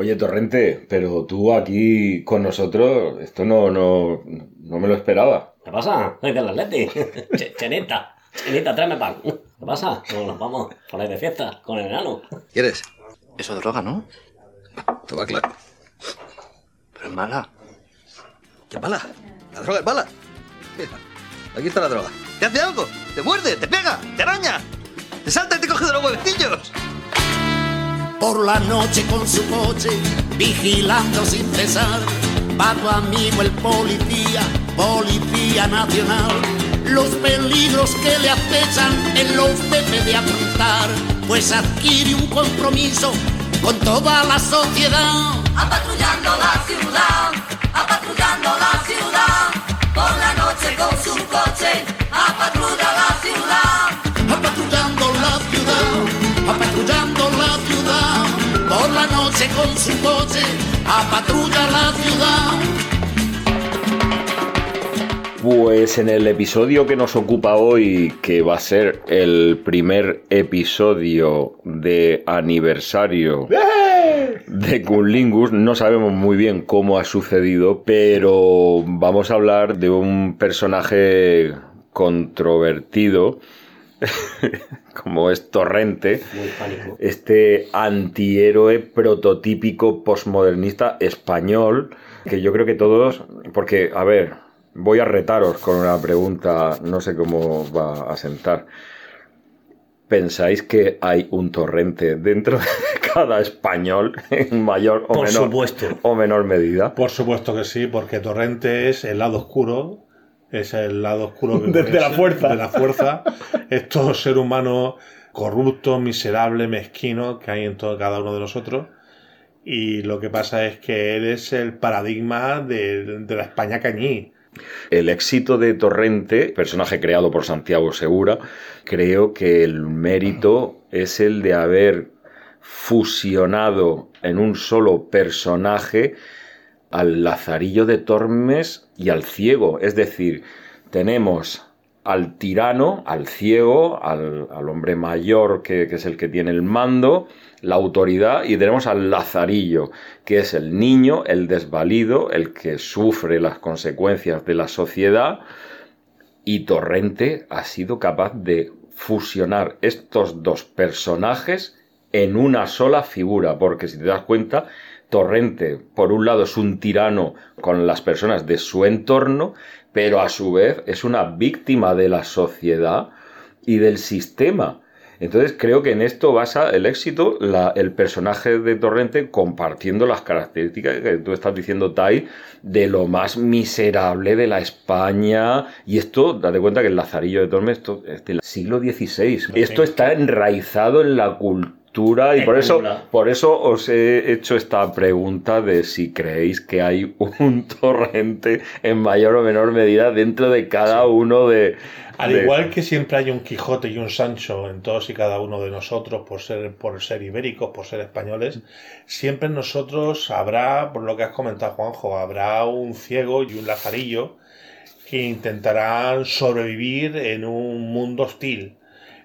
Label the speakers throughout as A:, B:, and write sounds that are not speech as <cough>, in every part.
A: Oye, Torrente, pero tú aquí con nosotros, esto no, no, no me lo esperaba.
B: ¿Qué pasa? Soy del Atleti. <laughs> Ch- Chenita, Chenita, tráeme pan. ¿Qué pasa? ¿Cómo nos vamos por ahí de fiesta con el enano?
C: ¿Quieres? Eso es droga, ¿no?
D: Te va claro.
C: Pero es mala.
D: ¿Qué mala? La droga es mala. Mira, aquí está la droga. ¿Te hace algo? ¿Te muerde? ¿Te pega? ¿Te araña? ¿Te salta y te coge de los huevecillos?
E: Por la noche con su coche, vigilando sin cesar, va tu amigo el policía, policía nacional. Los peligros que le acechan él los debe de afrontar, pues adquiere un compromiso con toda la sociedad.
F: Apatrullando la ciudad, apatrullando la ciudad, por la noche coche, apatrulla la ciudad.
A: Pues en el episodio que nos ocupa hoy, que va a ser el primer episodio de aniversario de Cunlingus, no sabemos muy bien cómo ha sucedido, pero vamos a hablar de un personaje controvertido, <laughs> como es Torrente, este antihéroe prototípico postmodernista español, que yo creo que todos, porque, a ver, voy a retaros con una pregunta, no sé cómo va a sentar. ¿Pensáis que hay un torrente dentro de <laughs> cada español en mayor o,
B: Por
A: menor,
B: supuesto.
A: o menor medida?
G: Por supuesto que sí, porque Torrente es el lado oscuro, es el lado oscuro que- <laughs>
A: Desde la fuerza.
G: De la fuerza. Es todo ser humano corrupto, miserable, mezquino que hay en todo cada uno de nosotros. Y lo que pasa es que él es el paradigma de, de la España cañí.
A: El éxito de Torrente, personaje creado por Santiago Segura, creo que el mérito es el de haber fusionado en un solo personaje al Lazarillo de Tormes y al ciego. Es decir, tenemos al tirano, al ciego, al, hombre mayor que, que es el que tiene el mando, la autoridad, y tenemos al Lazarillo, que es el niño, el desvalido, el que sufre las consecuencias de la sociedad, y Torrente ha sido capaz de fusionar estos dos personajes en una sola figura, porque si te das cuenta, Torrente, por un lado, es un tirano con las personas de su entorno, pero a su vez es una víctima de la sociedad y del sistema. Entonces creo que en esto basa el éxito, la- el personaje de Torrente compartiendo las características que tú estás diciendo, Tai, de lo más miserable de la España. Y esto, date cuenta que el Lazarillo de Tormes esto es del siglo XVI. Esto está enraizado en la cultura y por eso, por eso os he hecho esta pregunta de si creéis que hay <laughs> un torrente en mayor o menor medida dentro de cada uno de...
G: Al
A: de-
G: igual que siempre hay un Quijote y un Sancho en todos y cada uno de nosotros por ser, por ser ibéricos, por ser españoles, siempre en nosotros habrá, por lo que has comentado Juanjo, habrá un ciego y un lazarillo que intentarán sobrevivir en un mundo hostil.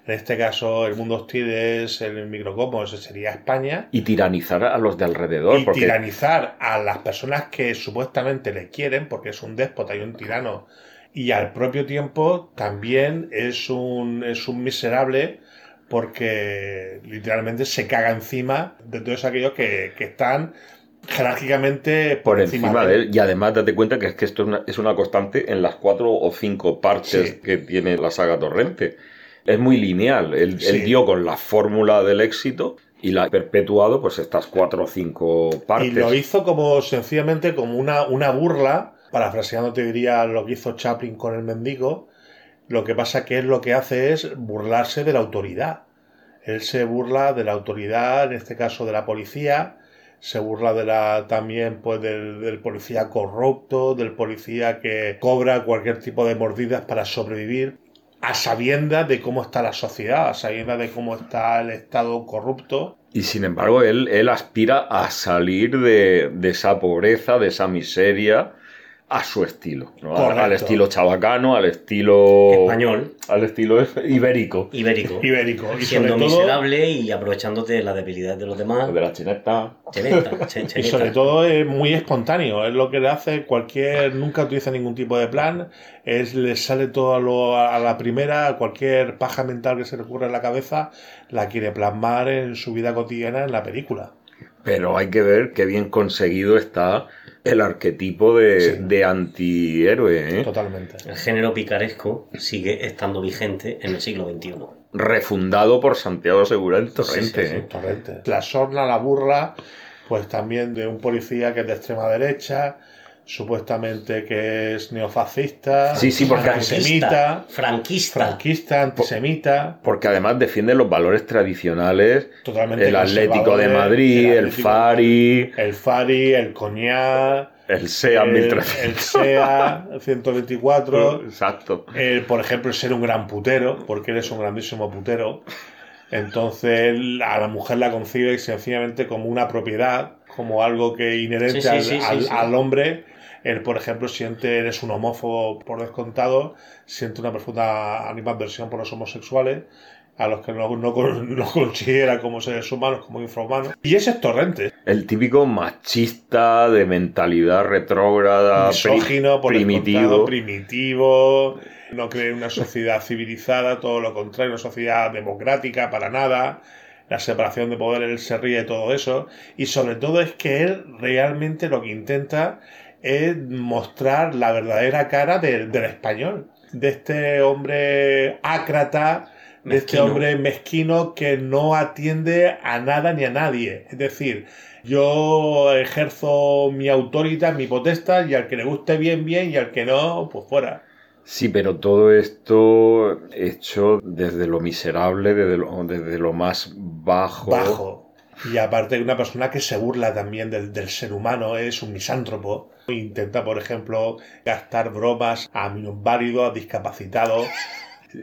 G: En este caso, el mundo hostil es el microcosmos, sería España.
A: y tiranizar a los de alrededor.
G: Y
A: porque
G: tiranizar a las personas que supuestamente le quieren, porque es un déspota y un tirano, y al propio tiempo también es un, es un miserable porque literalmente se caga encima de todos aquellos que, que están jerárquicamente
A: por encima de él. Y además date cuenta que es que esto es una, es una constante en las cuatro o cinco partes
G: Sí.
A: que tiene la saga Torrente. Es muy lineal. Él,
G: Sí.
A: él dio con la fórmula del éxito y la ha perpetuado pues estas cuatro o cinco partes.
G: Y lo hizo como sencillamente como una, una burla, parafraseando te diría lo que hizo Chaplin con el mendigo. Lo que pasa que él lo que hace es burlarse de la autoridad. Él se burla de la autoridad, en este caso de la policía, se burla de la también pues del, del policía corrupto, del policía que cobra cualquier tipo de mordidas para sobrevivir, a sabiendas de cómo está la sociedad, a sabiendas de cómo está el Estado corrupto.
A: Y sin embargo, él, él aspira a salir de, de esa pobreza, de esa miseria, a su estilo, al estilo chabacano, al estilo
B: Español.
A: al estilo ibérico,
B: Ibérico.
G: Ibérico. Y
B: Siendo
G: sobre todo,
B: miserable y aprovechándote de la debilidad de los demás.
A: de la chineta.
B: Cheneta, <laughs> chen-
G: y
B: cheneta.
G: sobre todo es muy espontáneo. Es lo que le hace cualquier. Nunca utiliza ningún tipo de plan. Es, le sale todo a, lo- a la primera. Cualquier paja mental que se le ocurra en la cabeza la quiere plasmar en su vida cotidiana en la película.
A: Pero hay que ver qué bien conseguido está el arquetipo de,
G: Sí.
A: de antihéroe, ¿eh?
G: Totalmente.
B: El género picaresco sigue estando vigente en el siglo XXI.
A: refundado por Santiago Segura en Torrente.
B: sí, sí.
A: ¿eh?
G: Torrente. La sorna, la burla, pues también de un policía que es de extrema derecha, supuestamente que es neofascista,
A: Sí, sí, porque
G: antisemita,
B: Franquista.
G: franquista, antisemita,
A: Porque además defiende los valores tradicionales,
G: totalmente
A: el Atlético de Madrid, el,
G: Atlético-
A: Fari,
G: el Fari, el Coñac,
A: el SEA
G: el,
A: 1300.
G: el SEA 124, <laughs>
A: Exacto.
G: el, por ejemplo, el ser un gran putero, porque él es un grandísimo putero. Entonces a la mujer la concibe sencillamente como una propiedad, como algo que inherente
B: Sí, sí,
G: al,
B: sí, sí,
G: al-
B: sí.
G: al hombre. Él, por ejemplo, siente, eres un homófobo por descontado, siente una profunda animadversión por los homosexuales, a los que no, no, con- <laughs> no considera como seres humanos, como infrahumanos. Y ese es Torrente,
A: El típico machista de mentalidad retrógrada,
G: misógino, por
A: primitivo.
G: primitivo, no cree en una sociedad civilizada, todo lo contrario, una sociedad democrática para nada, la separación de poder, él se ríe de todo eso, y sobre todo es que él realmente lo que intenta es mostrar la verdadera cara del, del español, de este hombre ácrata, de este hombre mezquino que no atiende a nada ni a nadie. Es decir, yo ejerzo mi autoridad, mi potestad, y al que le guste bien, bien, y al que no, pues fuera.
A: Sí, pero todo esto hecho desde lo miserable, desde lo, desde lo más bajo.
G: Bajo. Y aparte, una persona que se burla también del, del ser humano, es un misántropo. Intenta, por ejemplo, gastar bromas a minusválidos, a discapacitados,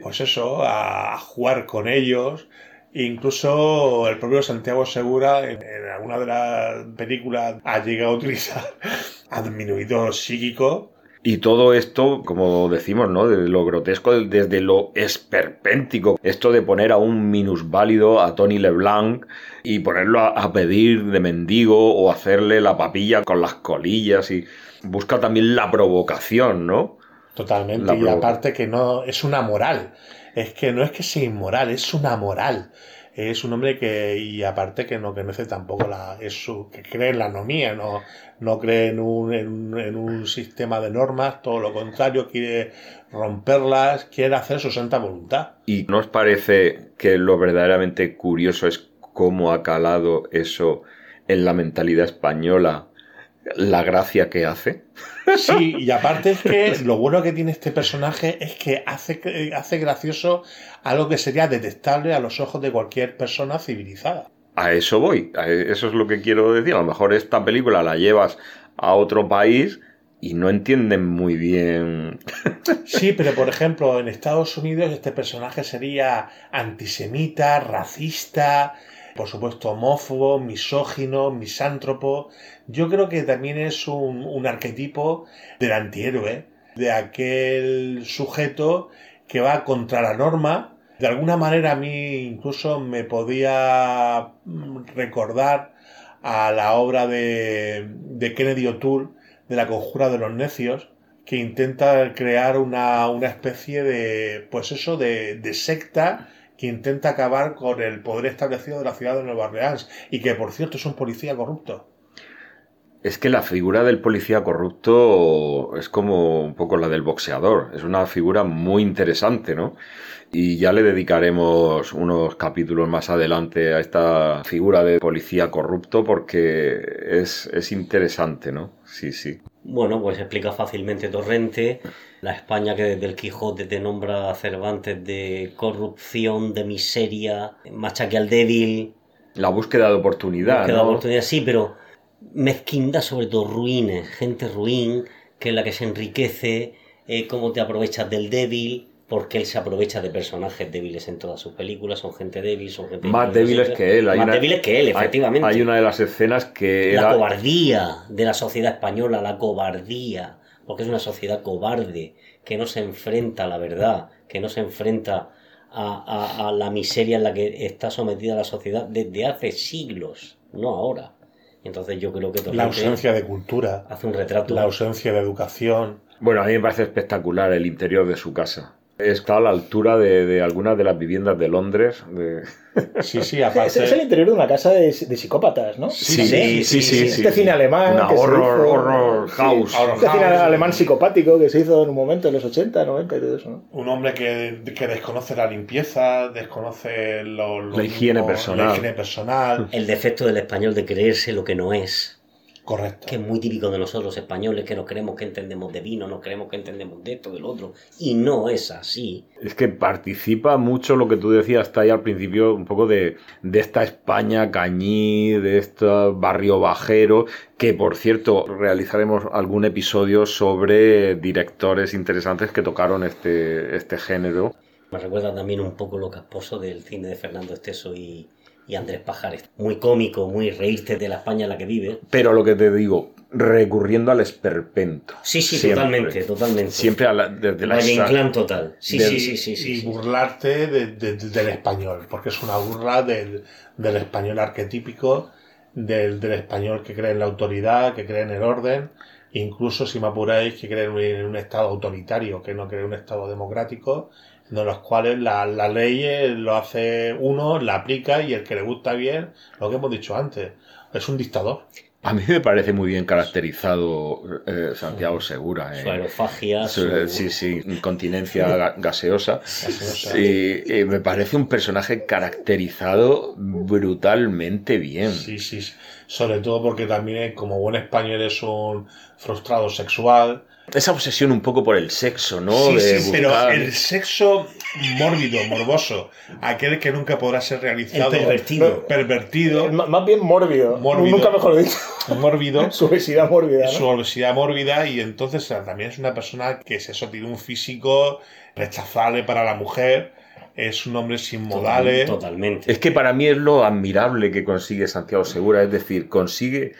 G: pues eso, a jugar con ellos. Incluso el propio Santiago Segura, en, en alguna de las películas, ha llegado a utilizar <laughs> adminuido psíquico
A: Y todo esto, como decimos, ¿no? Desde lo grotesco, desde lo esperpéntico. Esto de poner a un minusválido, a Tony LeBlanc, y ponerlo a, a pedir de mendigo o hacerle la papilla con las colillas y busca también la provocación, ¿no?
G: Totalmente.
A: La
G: y aparte que no es una moral. Es que no es que sea inmoral, es una moral. Es un hombre que, y aparte que no conoce tampoco la, es su, que cree en la anomía, no, no cree en un, en, en un sistema de normas, todo lo contrario, quiere romperlas, quiere hacer su santa voluntad.
A: ¿Y no os parece que lo verdaderamente curioso es cómo ha calado eso en la mentalidad española, la gracia que hace?
G: Sí, y aparte es que lo bueno que tiene este personaje es que hace, hace gracioso algo que sería detestable a los ojos de cualquier persona civilizada.
A: A eso voy, a eso es lo que quiero decir. A lo mejor esta película la llevas a otro país y no entienden muy bien. <laughs>
G: Sí, pero por ejemplo, en Estados Unidos este personaje sería antisemita, racista, por supuesto homófobo, misógino, misántropo. Yo creo que también es un, un arquetipo del antihéroe, de aquel sujeto que va contra la norma. De alguna manera a mí incluso me podía recordar a la obra de, de Kennedy O'Toole, de la conjura de los necios, que intenta crear una, una especie de, pues eso, de, de secta que intenta acabar con el poder establecido de la ciudad de Nueva Orleans y que, por cierto, es un policía corrupto.
A: Es que la figura del policía corrupto es como un poco la del boxeador. Es una figura muy interesante, ¿no? Y ya le dedicaremos unos capítulos más adelante a esta figura de policía corrupto porque es, es interesante, ¿no? Sí, sí.
B: Bueno, pues explica fácilmente Torrente, la España que desde el Quijote te nombra a Cervantes de corrupción, de miseria, machaque al débil,
A: La búsqueda de oportunidad,
B: que da
A: ¿no?
B: oportunidad, sí, pero mezquindad sobre todo, ruines, gente ruin, que es la que se enriquece, eh, cómo te aprovechas del débil, porque él se aprovecha de personajes débiles en todas sus películas, son gente débil, son gente...
A: Más débiles que él. Hay
B: Más
A: una-
B: débiles que él,
A: hay-
B: efectivamente.
A: Hay, una de las escenas que
B: La
A: era...
B: cobardía de la sociedad española, la cobardía. Porque es una sociedad cobarde, que no se enfrenta a la verdad, que no se enfrenta a, a- a la miseria en la que está sometida la sociedad desde hace siglos, no ahora. Entonces yo creo que
G: La ausencia de cultura,
B: hace un retrato
G: la ausencia de educación.
A: Bueno, a mí me parece espectacular el interior de su casa. Está a la altura de, de algunas de las viviendas de Londres. de- <laughs>
G: Sí, sí,
H: Es,
G: aparte.
H: es el interior de una casa de, de psicópatas, ¿no?
A: Sí,
B: sí, sí, sí,
H: Este cine alemán.
A: Una
H: que se
A: horror,
H: hizo-
A: horror house.
G: horror
H: Este cine
G: house.
H: alemán psicopático que se hizo en un momento en los 80, 90 y todo eso, ¿no?
G: Un hombre que, que desconoce la limpieza, desconoce lo- lo
A: La higiene personal.
G: La higiene personal.
B: el defecto del español de creerse lo que no es.
G: Correcto.
B: que es muy típico de nosotros españoles, que nos creemos que entendemos de vino, nos creemos que entendemos de esto, del otro, y no es así.
A: Es que participa mucho lo que tú decías hasta ahí al principio, un poco de, de esta España cañí, de este barrio bajero, que por cierto realizaremos algún episodio sobre directores interesantes que tocaron este, este género.
B: Me recuerda también un poco lo casposo del cine de Fernando Esteso y, y Andrés Pajares. Muy cómico, muy reírte de la España en la que vive.
A: Pero lo que te digo, recurriendo al esperpento.
B: Sí, sí,
A: Siempre.
B: totalmente, totalmente.
A: Siempre a la- desde la
B: Valle total. Sí,
A: del-
B: sí, sí, sí, sí,
G: y
B: sí.
G: burlarte de- de- de- del español, porque es una burla del, del español arquetípico, del, del español que cree en la autoridad, que cree en el orden, incluso si me apuráis, que cree en un, en un Estado autoritario, que no cree en un Estado democrático, de los cuales la, la ley eh, lo hace uno, la aplica y el que le gusta bien, lo que hemos dicho antes, es un dictador.
A: A mí me parece muy bien caracterizado eh, Santiago Segura.
B: Su
A: eh.
B: aerofagia,
A: Su-
B: su-
A: Sí, sí, incontinencia ga- gaseosa.
G: Gaseosa.
A: Y, y me parece un personaje caracterizado brutalmente bien.
G: Sí, sí, sí. Sobre todo porque también, como buen español, es un frustrado sexual.
A: Esa obsesión un poco por el sexo, ¿no?
G: sí,
A: de
G: sí, pero el sexo mórbido, morboso, aquel que nunca podrá ser realizado,
B: El pervertido.
G: pervertido,
H: M- Más bien mórbido.
G: Mórbido.
H: Nunca mejor dicho.
G: mórbido, <laughs>
H: Su obesidad mórbida,
G: su obesidad mórbida y entonces sea, también es una persona que es eso, tiene un físico rechazable para la mujer, es un hombre sin modales.
B: Totalmente.
A: Es que para mí es lo admirable que consigue Santiago Segura, es decir, consigue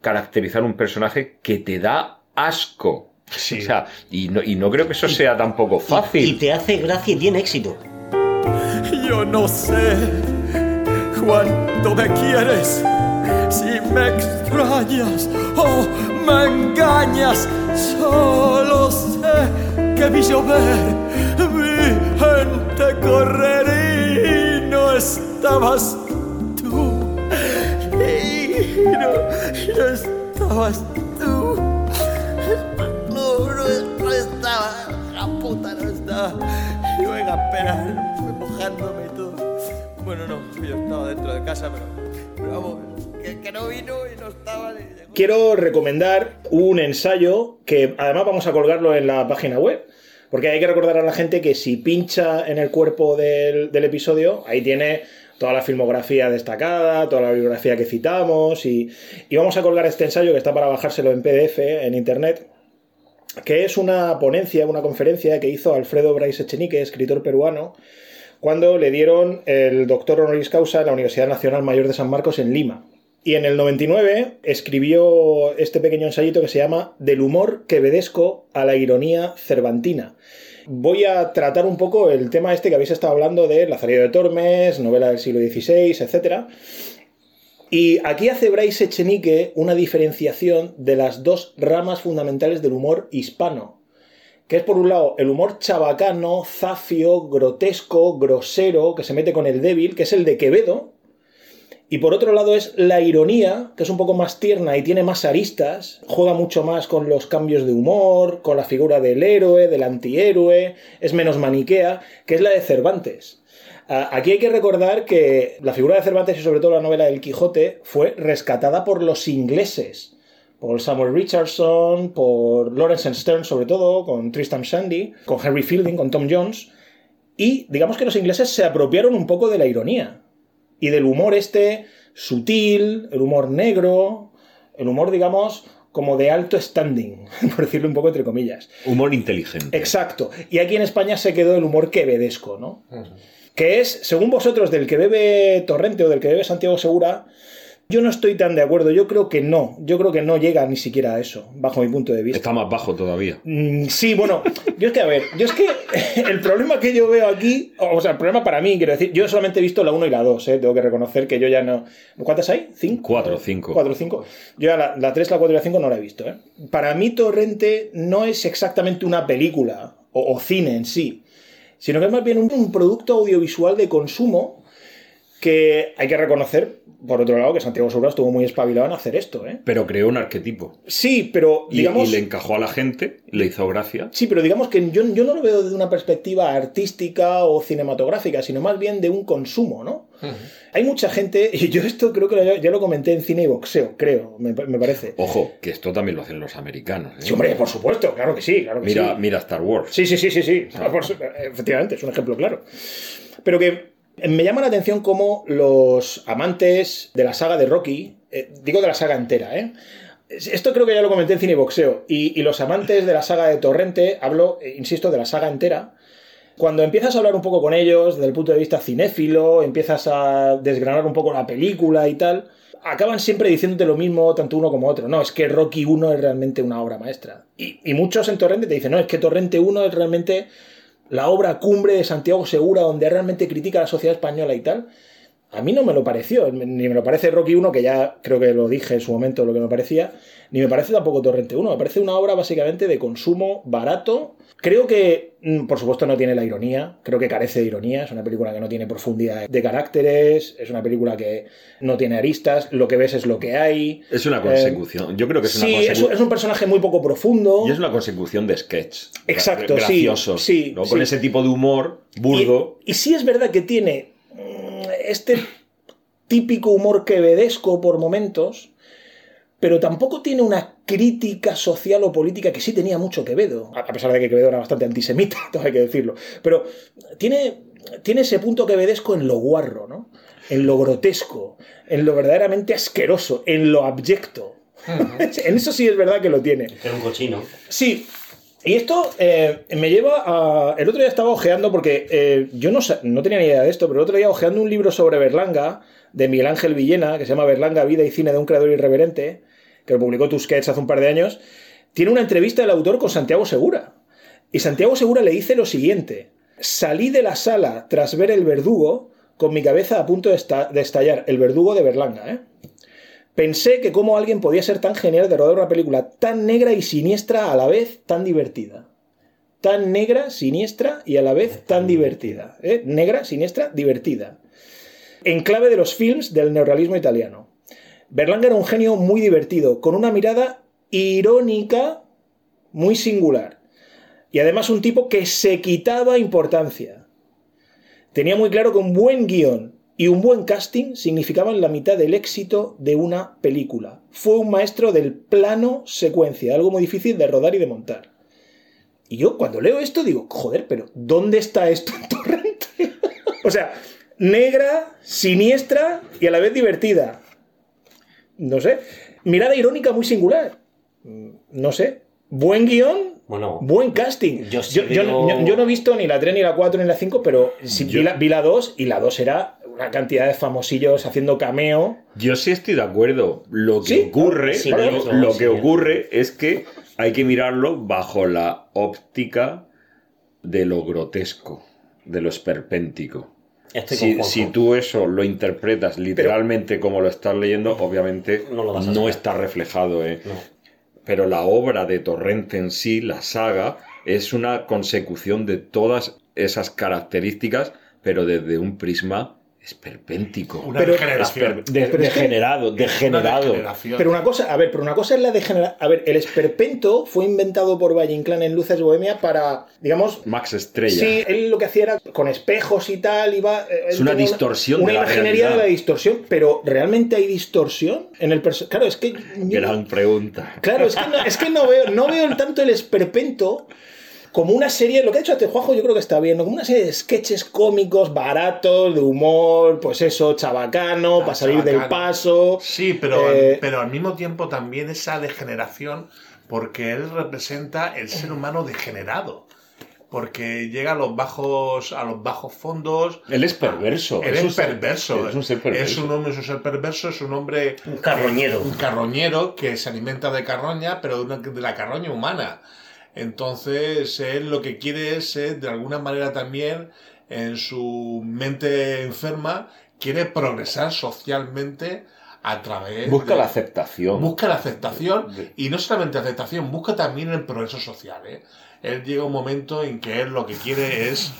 A: caracterizar un personaje que te da asco.
G: Sí.
A: O sea, y no, y no creo que eso sea tampoco
B: Y
A: fácil.
B: te hace gracia y tiene éxito.
I: Yo no sé cuánto me quieres, si me extrañas o me engañas. Solo sé que vi llover, vi gente correr y no estabas tú. Y no, y no estabas tú. <laughs> Bueno, no, yo estaba dentro de casa, pero, vamos, que, no vino y no estaba. ni.
H: Quiero recomendar un ensayo que además vamos a colgarlo en la página web. Porque hay que recordar a la gente que si pincha en el cuerpo del, episodio, ahí tiene toda la filmografía destacada, toda la bibliografía que citamos y vamos a colgar este ensayo que está para bajárselo en PDF en internet, que es una ponencia, una conferencia que hizo Alfredo Brais Echenique, escritor peruano, cuando le dieron el doctor honoris causa en la Universidad Nacional Mayor de San Marcos en Lima. Y en el 99 escribió este pequeño ensayito que se llama Del humor que obedezco a la ironía cervantina. Voy a tratar un poco el tema este que habéis estado hablando de Lazarillo de Tormes, novela del siglo XVI, etc. Y aquí hace Bryce Echenique una diferenciación de las dos ramas fundamentales del humor hispano, que es por un lado el humor chabacano, zafio, grotesco, grosero, que se mete con el débil, que es el de Quevedo, y por otro lado es la ironía, que es un poco más tierna y tiene más aristas, juega mucho más con los cambios de humor, con la figura del héroe, del antihéroe, es menos maniquea, que es la de Cervantes. Ah, Aquí hay que recordar que la figura de Cervantes y sobre todo la novela del Quijote fue rescatada por los ingleses, por Samuel Richardson, por Lawrence Stern sobre todo, con Tristram Shandy, con Henry Fielding, con Tom Jones, y digamos que los ingleses se apropiaron un poco de la ironía y del humor este sutil, el humor negro, el humor digamos como de alto standing, <laughs> por decirlo un poco entre comillas.
A: Humor inteligente.
H: Exacto. Y aquí en España se quedó el humor quevedesco, ¿no? Que es, según vosotros, del que bebe Torrente o del que bebe Santiago Segura, Yo no estoy tan de acuerdo, yo creo que no, yo creo que no llega ni siquiera a eso, bajo mi punto de vista.
A: Está más bajo todavía.
H: Mm, Sí, bueno, <laughs> yo es que, a ver, yo es que <laughs> el problema que yo veo aquí, o sea, el problema para mí, quiero decir, yo solamente he visto la 1 y la 2, ¿eh? tengo que reconocer que yo ya no... ¿Cuántas hay? ¿Cinco?
A: Cuatro, cinco.
H: Cuatro, cinco. Yo ya la, la 3, la 4 y la 5 no la he visto, ¿eh? Para mí Torrente no es exactamente una película o, o cine en sí, sino que es más bien un, un producto audiovisual de consumo que hay que reconocer, por otro lado, que Santiago Segura estuvo muy espabilado en hacer esto, ¿eh?
A: Pero creó un arquetipo.
H: Sí, pero
A: Y,
H: digamos...
A: y le encajó a la gente, le hizo gracia.
H: Sí, pero digamos que yo, yo no lo veo desde una perspectiva artística o cinematográfica, sino más bien de un consumo, ¿no? Hay mucha gente, <laughs> y yo esto creo que lo- ya lo comenté en cine y boxeo, creo, me, me parece.
A: Ojo, que esto también lo hacen los americanos. ¿eh?
H: Sí, hombre, por supuesto, claro que sí, claro que
A: Mira,
H: sí.
A: mira Star Wars.
H: Sí, sí, sí, sí, sí. Por su- efectivamente, es un ejemplo claro. Pero que me llama la atención cómo los amantes de la saga de Rocky, eh, digo de la saga entera, ¿eh? Esto creo que ya lo comenté en cine y boxeo. Y los amantes de la saga de Torrente, hablo, eh, insisto, de la saga entera. Cuando empiezas a hablar un poco con ellos desde el punto de vista cinéfilo, empiezas a desgranar un poco la película y tal, acaban siempre diciéndote lo mismo tanto uno como otro. No, es que Rocky 1 es realmente una obra maestra. Y, y muchos en Torrente te dicen, no, es que Torrente 1 es realmente la obra cumbre de Santiago Segura, donde realmente critica a la sociedad española y tal. A mí no me lo pareció, ni me lo parece Rocky 1, que ya creo que lo dije en su momento lo que me parecía, ni me parece tampoco Torrente 1, me parece una obra básicamente de consumo barato. Creo que, mm, por supuesto, no tiene la ironía, creo que carece de ironía, es una película que no tiene profundidad de caracteres, es una película que no tiene aristas, lo que ves es lo que hay.
A: Es una consecución. Yo creo que es una
H: Sí, es,
A: consecución.
H: es un personaje muy poco profundo.
A: Y es una consecución de sketch.
H: Exacto, sí, sí,
A: ¿no? Con ese tipo de humor burdo.
H: Y, y sí es verdad que tiene este típico humor quevedesco por momentos, pero tampoco tiene una crítica social o política que sí tenía mucho Quevedo, a pesar de que Quevedo era bastante antisemita, <laughs> todo hay que decirlo. Pero tiene, tiene ese punto quevedesco en lo guarro, ¿no? En lo grotesco, en lo verdaderamente asqueroso, en lo abyecto. <laughs> en eso sí es verdad que lo tiene.
B: Era un cochino.
H: Sí. Y esto eh, me lleva a... El otro día estaba ojeando, porque eh, yo no, no tenía ni idea de esto, pero el otro día ojeando un libro sobre Berlanga, de Miguel Ángel Villena, que se llama Berlanga, Vida y Cine de un creador irreverente, que lo publicó Tusquets hace un par de años, tiene una entrevista del autor con Santiago Segura. Y Santiago Segura le dice lo siguiente. Salí de la sala tras ver El Verdugo con mi cabeza a punto de estallar. El Verdugo de Berlanga, ¿eh? Pensé que cómo alguien podía ser tan genial de rodar una película tan negra y siniestra a la vez tan divertida. Tan negra, siniestra y a la vez tan divertida. ¿eh? Negra, siniestra, divertida. En clave de los films del neorrealismo italiano. Berlanga era un genio muy divertido, con una mirada irónica muy singular. Y además un tipo que se quitaba importancia. Tenía muy claro que un buen guion y un buen casting significaban la mitad del éxito de una película. Fue un maestro del plano secuencia, algo muy difícil de rodar y de montar. Y yo cuando leo esto digo, joder, pero ¿dónde está esto en Torrente? <laughs> o sea, negra, siniestra y a la vez divertida. No sé. Mirada irónica muy singular. Mm, No sé. Buen guion,
B: Bueno,
H: Buen casting.
B: Yo
H: Yo,
B: sí
H: yo-
B: veo-
H: yo- yo no he visto ni la 3, ni la 4, ni la 5, pero sí vi, la, vi la 2 y la 2 era una cantidad de famosillos haciendo cameo.
A: Yo sí estoy de acuerdo. Lo que
H: Sí,
A: ocurre,
B: sí,
A: lo,
B: eso,
A: lo
B: sí.
A: que ocurre es que hay que mirarlo bajo la óptica de lo grotesco, de lo esperpéntico. Si, tú eso lo interpretas literalmente como lo estás leyendo, obviamente
B: No lo
A: está reflejado. ¿eh?
B: No.
A: Pero la obra de Torrente en sí, la saga, es una consecución de todas esas características, pero desde un prisma esperpéntico.
G: Una
H: Pero-
G: degeneración.
A: Esper- de-
H: Pero es que-
A: degenerado,
G: Una
A: degenerado.
H: Pero una cosa, a ver, pero una cosa es la degeneración. A ver, el esperpento fue inventado por Valle Inclán en Luces Bohemia para, digamos.
A: Max Estrella.
H: Sí, él lo que hacía era con espejos y tal, iba. eh,
A: Es una distorsión
H: Una
A: de la
H: imaginería de
A: realidad.
H: la distorsión, pero ¿realmente hay distorsión en el personaje? Claro, es que. yo-
A: Gran pregunta.
H: Claro, es que no, es que no veo, no veo tanto el esperpento como una serie, lo que ha hecho este Juanjo yo creo que está bien, ¿no? como una serie de sketches cómicos, baratos, de humor, pues eso, chabacano,
G: Ah,
H: para salir del paso.
G: Sí, pero,
H: Eh,
G: pero al mismo tiempo también esa degeneración, porque él representa el ser humano degenerado. porque llega a los bajos, a los bajos fondos.
A: Él es perverso.
G: Él
A: es
G: es
A: un ser-
G: perverso.
A: Es un ser perverso.
G: Es un hombre, es un ser perverso, es un hombre.
B: Un carroñero.
G: Un carroñero que se alimenta de carroña, pero de, una- de la carroña humana. Entonces, él lo que quiere es, eh, de alguna manera también, en su mente enferma, quiere progresar socialmente a través.
A: Busca
G: de-
A: la aceptación.
G: Busca la aceptación y no solamente aceptación, busca también el progreso social. ¿eh? Él llega un momento en que él lo que quiere es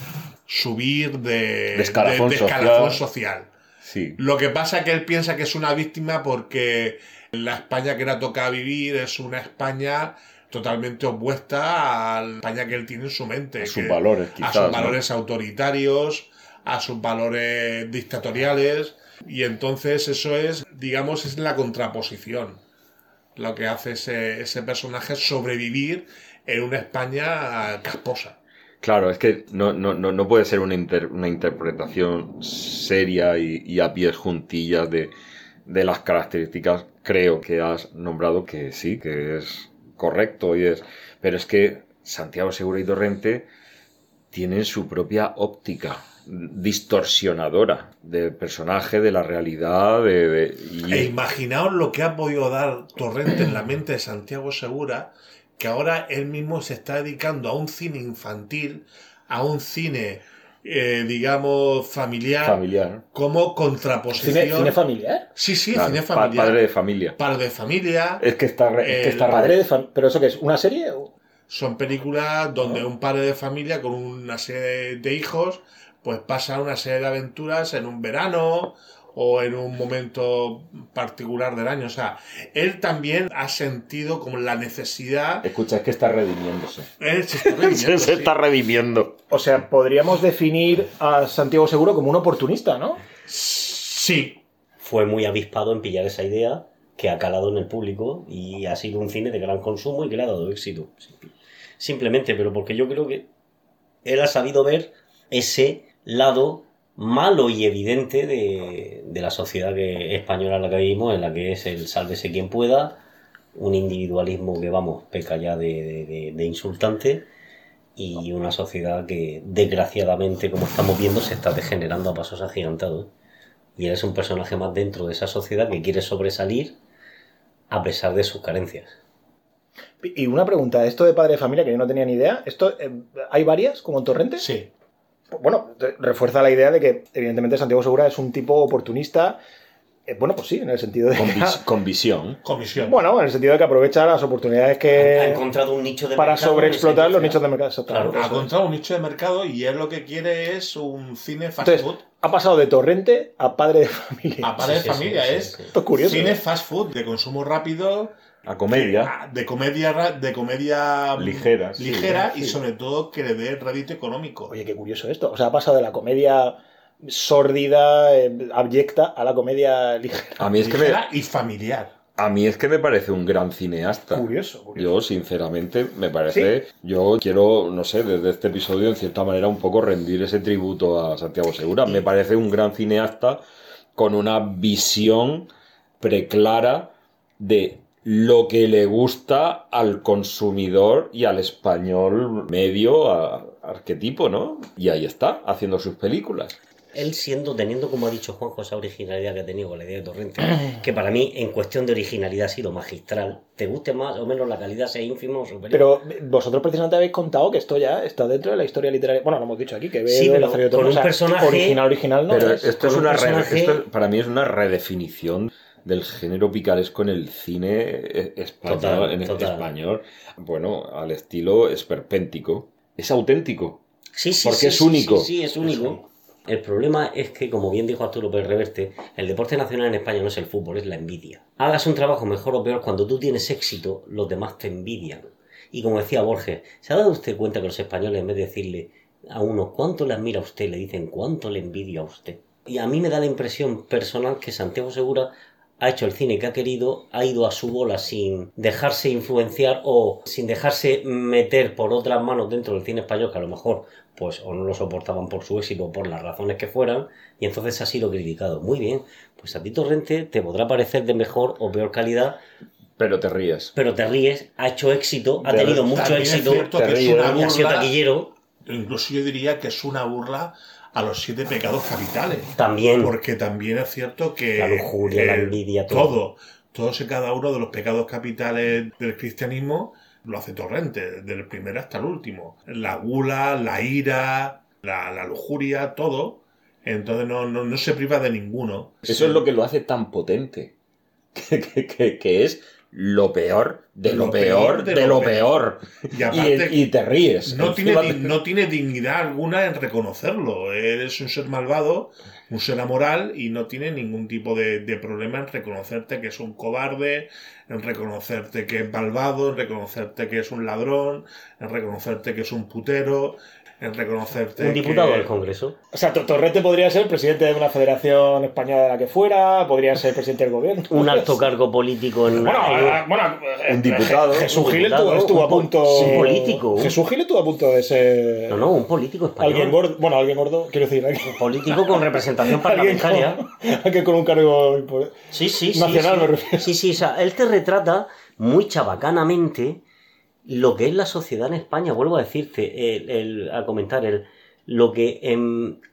G: subir de,
A: De escalafón
G: de- de escalafón
A: social.
G: social.
A: Sí.
G: Lo que pasa es que él piensa que es una víctima porque la España que le toca vivir es una España totalmente opuesta a la España que él tiene en su mente.
A: A sus
G: que-
A: valores,
G: A
A: quizás,
G: sus
A: ¿no?
G: valores autoritarios, a sus valores dictatoriales. Y entonces eso es, digamos, es la contraposición. Lo que hace ese, ese personaje es sobrevivir en una España casposa.
A: Claro, es que no, no, no, no puede ser una, inter- una interpretación seria y, y a pies juntillas de, de las características, creo que has nombrado que sí, que es correcto y es. Pero es que Santiago Segura y Torrente tienen su propia óptica distorsionadora del personaje, de la realidad, de,
G: E imaginaos lo que ha podido dar Torrente en la mente de Santiago Segura, que ahora él mismo se está dedicando a un cine infantil, a un cine, eh, digamos, familiar,
A: familiar.
G: como contraposición.
H: ¿Cine, cine familiar?
G: Sí, sí,
A: Claro,
G: cine familiar.
A: padre de familia.
G: Padre de familia.
A: Es que está, re- es que
G: El
A: está
H: Padre de fam- ¿Pero eso qué es? ¿Una serie?
G: Son películas donde un padre de familia con una serie de hijos, pues pasa una serie de aventuras en un verano o en un momento particular del año. O sea, él también ha sentido como la necesidad.
A: Escucha, es que está redimiéndose.
G: Él se está <laughs> redimiendo,
A: se está redimiendo.
H: O sea, podríamos definir a Santiago Seguro como un oportunista, ¿no?
G: Sí.
B: Fue muy avispado en pillar esa idea que ha calado en el público y ha sido un cine de gran consumo y que le ha dado éxito. Simplemente, pero porque yo creo que él ha sabido ver ese lado malo y evidente de, de la sociedad que, española en la que vivimos, en la que es el sálvese quien pueda, un individualismo que, vamos, peca ya de, de- insultante y una sociedad que, desgraciadamente, como estamos viendo, se está degenerando a pasos agigantados. Y él es un personaje más dentro de esa sociedad que quiere sobresalir a pesar de sus carencias.
H: Y una pregunta, esto de padre de familia, que yo no tenía ni idea, ¿esto eh, hay varias como en Torrente?
G: Sí.
H: Bueno, refuerza la idea de que evidentemente Santiago Segura es un tipo oportunista. Eh, bueno, pues sí, en el sentido de
A: Con,
H: que-
A: vis- con visión.
H: Bueno, en el sentido de que aprovecha las oportunidades
B: ha
H: que
B: encontrado un nicho de
H: para
B: mercado
H: sobreexplotar
B: en
H: los nichos de mercado. exactamente.
B: Claro,
G: ha encontrado un nicho de mercado y él lo que quiere es un cine fast
H: Entonces,
G: food.
H: ha pasado de Torrente a padre de familia.
G: A padre de
B: Sí,
G: familia
B: sí,
G: es
B: sí.
H: Esto es curioso.
G: cine
H: ¿eh?
G: fast food de consumo rápido
A: A comedia.
G: Ah, de comedia de comedia
A: Ligera, sí,
G: ligera y
H: sí.
G: sobre todo que le dé rédito económico
H: Oye, qué curioso esto. O sea, ha pasado de la comedia sórdida, eh, abyecta, a la comedia ligera.
A: A mí es que me,
G: ligera y familiar
A: a mí es que me parece un gran cineasta.
H: Curioso, curioso.
A: Yo, sinceramente, me parece. Yo quiero, no sé, desde este episodio, en cierta manera, un poco rendir ese tributo a Santiago Segura. Me parece un gran cineasta con una visión preclara de lo que le gusta al consumidor y al español medio a- arquetipo, ¿no? Y ahí está, haciendo sus películas.
B: Él siendo, teniendo como ha dicho Juanjo esa originalidad que ha tenido con la idea de Torrente, <clears throat> que para mí en cuestión de originalidad ha sido magistral, te guste más o menos la calidad sea ínfimo o superior.
H: Pero vosotros precisamente habéis contado que esto ya está dentro de la historia literaria. Bueno, lo hemos dicho aquí, que veo
B: Sí,
H: el
B: pero
H: de
B: con un
H: o sea,
B: personaje-
H: original, original, ¿no?
A: Pero
H: es-
A: esto es una re- esto para mí es una redefinición del género picaresco en el cine eh, español,
B: Total,
A: en
B: total.
A: español, bueno, al estilo esperpéntico. Es auténtico.
B: Sí, sí,
A: Porque
B: sí,
A: es único.
B: Sí, es único. El problema es que, como bien dijo Arturo Pérez Reverte, el deporte nacional en España no es el fútbol, es la envidia. Hagas un trabajo mejor o peor, cuando tú tienes éxito, los demás te envidian. Y como decía Borges, ¿se ha dado usted cuenta que los españoles, en vez de decirle a uno cuánto le admira a usted, le dicen cuánto le envidia a usted? Y a mí me da la impresión personal que Santiago Segura ha hecho el cine que ha querido, ha ido a su bola sin dejarse influenciar o sin dejarse meter por otras manos dentro del cine español que a lo mejor pues o no lo soportaban por su éxito o por las razones que fueran y entonces ha sido criticado. Muy bien, pues a ti Torrente te podrá parecer de mejor o peor calidad,
A: Pero te ríes.
B: pero te ríes, ha hecho éxito, ha tenido mucho
G: También es
B: éxito, ha sido taquillero.
G: Incluso yo diría que es una burla a los siete pecados capitales.
B: También.
G: Porque también es cierto que.
B: La lujuria, la
G: eh,
B: envidia, todo.
G: todo. Todos y cada uno de los pecados capitales del cristianismo lo hace Torrente, desde el primero hasta el último. La gula, la ira, la, la lujuria, todo. Entonces no, no, no se priva de ninguno.
A: Eso es lo que lo hace tan potente. <laughs> Que, que- que- que es lo peor de lo, peor, de, lo peor.
G: Y aparte,
A: y, y te ríes.
G: no tiene, no tiene dignidad alguna en reconocerlo. Eres un ser malvado, un ser amoral y no tiene ningún tipo de, de problema en reconocerte que es un cobarde, en reconocerte que es malvado, en reconocerte que es un ladrón, en reconocerte que es un putero, en reconocerte
B: Un diputado
G: que...
B: del Congreso.
H: O sea, To- Torrente podría ser presidente de una federación española de la que fuera, podría ser presidente del gobierno. <laughs>
B: Un alto cargo político en.
H: Bueno,
B: en-
H: eh, bueno, eh,
A: Un diputado,
H: Je- Jesús Gil estuvo, estuvo a punto.
B: un político.
H: Jesús Gil estuvo a punto de ser.
B: No, no, un político español.
H: Alguien gordo. Bueno, alguien gordo, quiero decir. Alguien,
B: Un político con representación <laughs>
H: alguien
B: parlamentaria.
H: con, <laughs> alguien con un cargo.
B: Sí, sí, sí.
H: Nacional,
B: sí.
H: me refiero.
B: Sí, sí, o sea, él te retrata muy chabacanamente lo que es la sociedad en España. Vuelvo a decirte, a comentar, el, lo que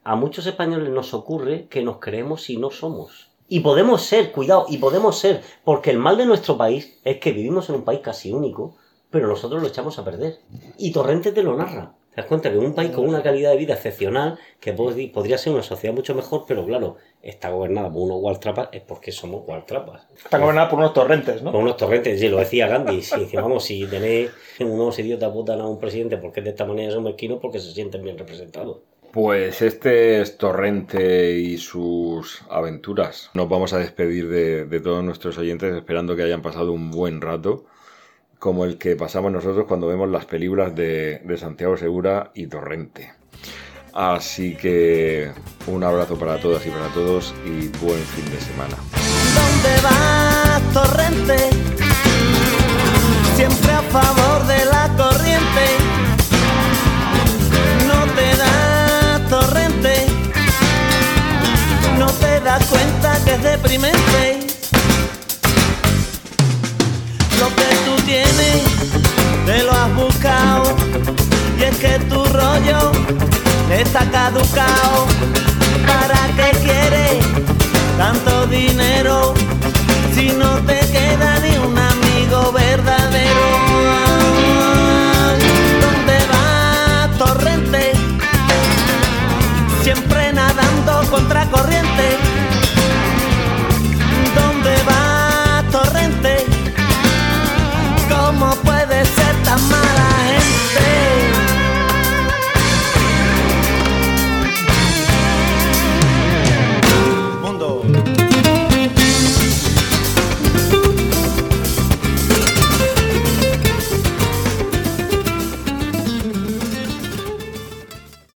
B: a muchos españoles nos ocurre que nos creemos y no somos. Y podemos ser, cuidado, y podemos ser, porque el mal de nuestro país es que vivimos en un país casi único, pero nosotros lo echamos a perder. Y Torrente te lo narra. Te das cuenta que un país con una calidad de vida excepcional, que pod- podría ser una sociedad mucho mejor, pero claro, está gobernada por unos gualtrapas, es porque somos gualtrapas.
H: Está gobernada por unos torrentes, ¿no?
B: Con unos torrentes, sí, lo decía Gandhi. Si, dice, vamos, si tenéis unos idiotas votan a un presidente porque de esta manera son mezquinos, porque se sienten bien representados.
A: Pues este es Torrente y sus aventuras. Nos vamos a despedir de, de todos nuestros oyentes esperando que hayan pasado un buen rato, como el que pasamos nosotros cuando vemos las películas de, de Santiago Segura y Torrente. Así que un abrazo para todas y para todos y buen fin de semana.
J: ¿Dónde va Torrente? Siempre a favor de la corriente. No te da Torrente. No te das cuenta que es deprimente. ¿Para qué quieres tanto dinero?